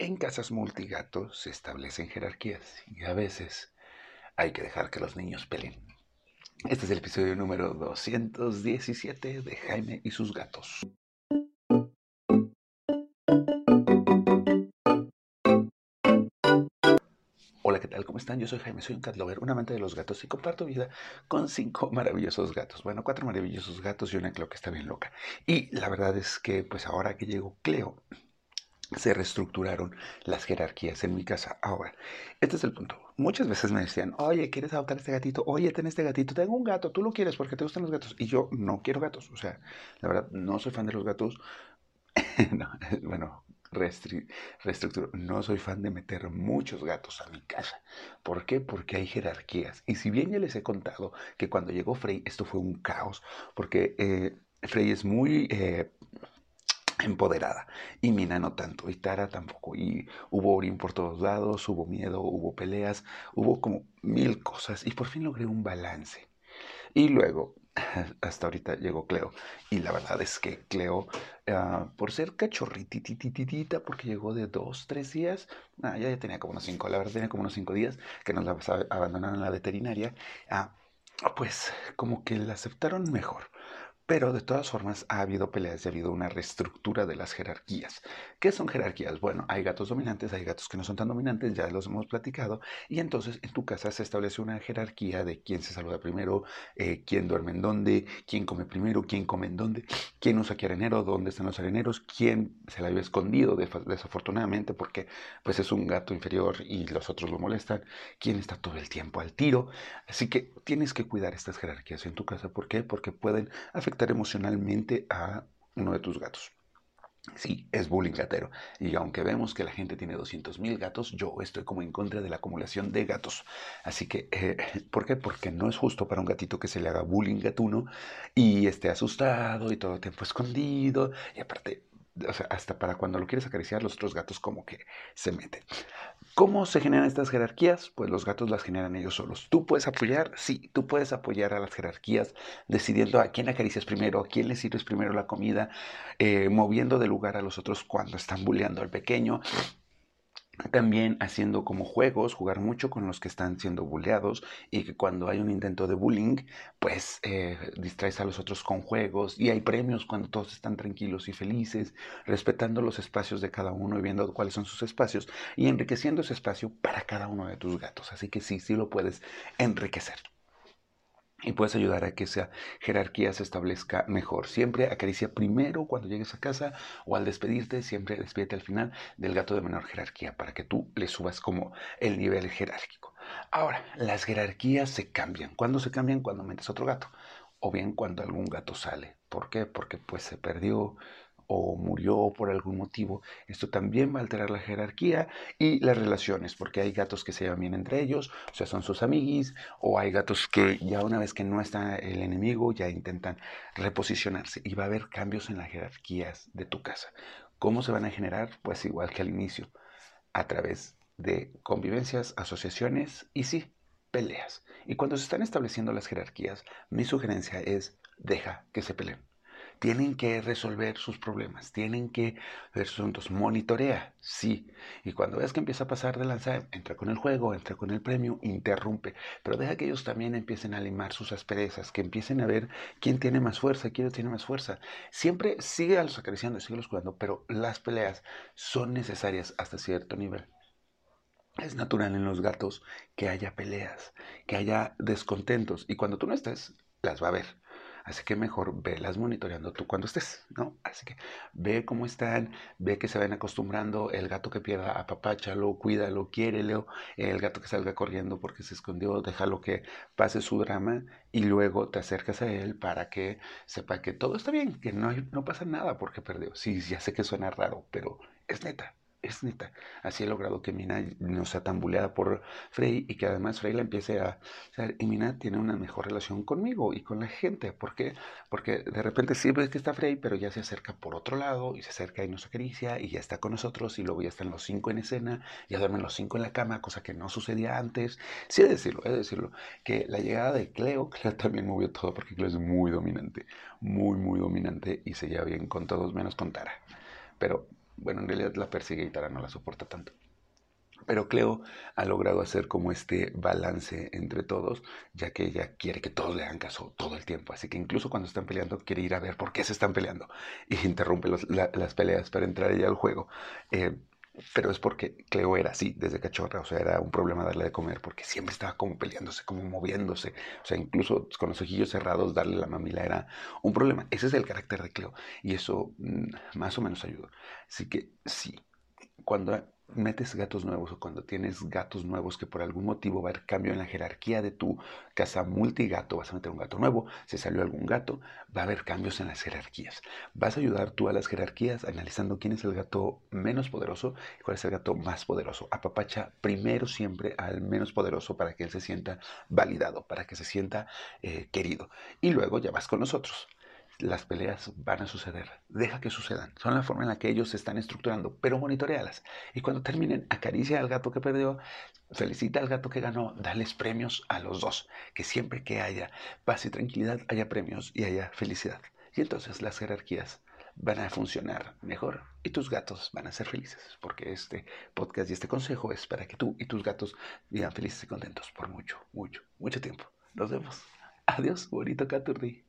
En casas multigato se establecen jerarquías y a veces hay que dejar que los niños peleen. Este es el episodio número 217 de Jaime y sus gatos. Hola, ¿qué tal? ¿Cómo están? Yo soy Jaime, soy un cat lover, un amante de los gatos y comparto vida con cinco maravillosos gatos. Bueno, cuatro maravillosos gatos y una Cleo que está bien loca. Y la verdad es que, pues ahora que llegó Cleo, se reestructuraron las jerarquías en mi casa. Ahora, este es el punto. Muchas veces me decían, oye, ¿quieres adoptar este gatito? Oye, ten este gatito, tengo un gato, tú lo quieres porque te gustan los gatos. Y yo no quiero gatos. O sea, la verdad, no soy fan de los gatos. no, bueno, reestructuro. No soy fan de meter muchos gatos a mi casa. ¿Por qué? Porque hay jerarquías. Y si bien ya les he contado que cuando llegó Frey esto fue un caos, porque eh, Frey es muy... Eh, empoderada y Mina no tanto y Tara tampoco y hubo orín por todos lados, hubo miedo, hubo peleas, hubo como mil cosas y por fin logré un balance. Y luego hasta ahorita llegó Cleo. Y la verdad es que Cleo, uh, por ser cachorrititititita, porque llegó de dos, tres días, ah, ya, ya tenía como unos cinco, la verdad tenía como unos cinco días que nos la abandonaron en la veterinaria, uh, pues como que la aceptaron mejor. Pero de todas formas ha habido peleas y ha habido una reestructura de las jerarquías. ¿Qué son jerarquías? Bueno, hay gatos dominantes, hay gatos que no son tan dominantes, ya los hemos platicado, y entonces en tu casa se establece una jerarquía de quién se saluda primero, eh, quién duerme en dónde, quién come primero, quién come en dónde, quién usa arenero, dónde están los areneros, quién se la vive escondido desafortunadamente porque pues es un gato inferior y los otros lo molestan, quién está todo el tiempo al tiro. Así que tienes que cuidar estas jerarquías en tu casa. ¿Por qué? Porque pueden afectar emocionalmente a uno de tus gatos. Sí, es bullying gatero. Y aunque vemos que la gente tiene 200.000 gatos, yo estoy como en contra de la acumulación de gatos. Así que, eh, ¿por qué? Porque no es justo para un gatito que se le haga bullying gatuno y esté asustado y todo el tiempo escondido. Y aparte, hasta para cuando lo quieres acariciar, los otros gatos como que se meten. ¿Cómo se generan estas jerarquías? Pues los gatos las generan ellos solos. ¿Tú puedes apoyar? Sí, tú puedes apoyar a las jerarquías decidiendo a quién acaricias primero, a quién le sirves primero la comida, eh, moviendo de lugar a los otros cuando están bulleando al pequeño, también haciendo como juegos, jugar mucho con los que están siendo bulleados y que cuando hay un intento de bullying, pues eh, distraes a los otros con juegos y hay premios cuando todos están tranquilos y felices, respetando los espacios de cada uno y viendo cuáles son sus espacios y enriqueciendo ese espacio para cada uno de tus gatos. Así que sí, sí lo puedes enriquecer y puedes ayudar a que esa jerarquía se establezca mejor. Siempre acaricia primero cuando llegues a casa o al despedirte, siempre despídete al final del gato de menor jerarquía para que tú le subas como el nivel jerárquico. Ahora, las jerarquías se cambian. ¿Cuándo se cambian? Cuando metes otro gato o bien cuando algún gato sale. ¿Por qué? Porque pues se perdió, o murió por algún motivo, esto también va a alterar la jerarquía y las relaciones, porque hay gatos que se llevan bien entre ellos, o sea, son sus amiguis, o hay gatos que ya una vez que no está el enemigo, ya intentan reposicionarse y va a haber cambios en las jerarquías de tu casa. ¿Cómo se van a generar? Pues igual que al inicio, a través de convivencias, asociaciones y sí, peleas. Y cuando se están estableciendo las jerarquías, mi sugerencia es deja que se peleen tienen que resolver sus problemas, tienen que ver sus asuntos. Monitorea, sí. Y cuando veas que empieza a pasar de lanza, entra con el juego, entra con el premio, interrumpe. Pero deja que ellos también empiecen a limar sus asperezas, que empiecen a ver quién tiene más fuerza, quién tiene más fuerza. Siempre sigue a los acariciando, sigue los cuidando, pero las peleas son necesarias hasta cierto nivel. Es natural en los gatos que haya peleas, que haya descontentos. Y cuando tú no estés, las va a ver. Así que mejor velas monitoreando tú cuando estés, ¿no? Así que ve cómo están, ve que se van acostumbrando, el gato que pierda, apapáchalo, cuídalo, quiérelo, el gato que salga corriendo porque se escondió, déjalo que pase su drama y luego te acercas a él para que sepa que todo está bien, que no, no pasa nada porque perdió. Sí, ya sé que suena raro, pero es neta, es neta. Así he logrado que Mina no sea tan buleada por Frey y que además Frey la empiece a... y Mina tiene una mejor relación conmigo y con la gente. ¿Por qué? Porque de repente sí ves que está Frey, pero ya se acerca por otro lado y se acerca y nos acaricia y ya está con nosotros y luego ya están los cinco en escena, ya duermen los cinco en la cama, cosa que no sucedía antes. Sí, de decirlo, de decirlo, que la llegada de Cleo, Cleo también movió todo porque Cleo es muy dominante, muy, muy dominante y se lleva bien con todos menos con Tara. Pero Bueno, en realidad la persigue y Tara no la soporta tanto. Pero Cleo ha logrado hacer como este balance entre todos, ya que ella quiere que todos le hagan caso todo el tiempo. Así que incluso cuando están peleando, quiere ir a ver por qué se están peleando. Y interrumpe las peleas para entrar ella al juego. Eh, pero es porque Cleo era así desde cachorra, o sea, era un problema darle de comer porque siempre estaba como peleándose, como moviéndose, o sea, incluso con los ojillos cerrados darle la mamila era un problema. Ese es el carácter de Cleo y eso mm, más o menos ayuda. Así que sí, cuando metes gatos nuevos o cuando tienes gatos nuevos que por algún motivo va a haber cambio en la jerarquía de tu casa multigato, vas a meter un gato nuevo, si salió algún gato, va a haber cambios en las jerarquías. Vas a ayudar tú a las jerarquías analizando quién es el gato menos poderoso y cuál es el gato más poderoso. Apapacha primero siempre al menos poderoso para que él se sienta validado, para que se sienta eh, querido. Y luego ya vas con nosotros las peleas van a suceder. Deja que sucedan. Son la forma en la que ellos se están estructurando, pero monitorealas. Y cuando terminen, acaricia al gato que perdió, felicita al gato que ganó, dales premios a los dos. Que siempre que haya paz y tranquilidad, haya premios y haya felicidad. Y entonces las jerarquías van a funcionar mejor y tus gatos van a ser felices, porque este podcast y este consejo es para que tú y tus gatos vivan felices y contentos por mucho, mucho, mucho tiempo. Nos vemos. Adiós, bonito Caturri.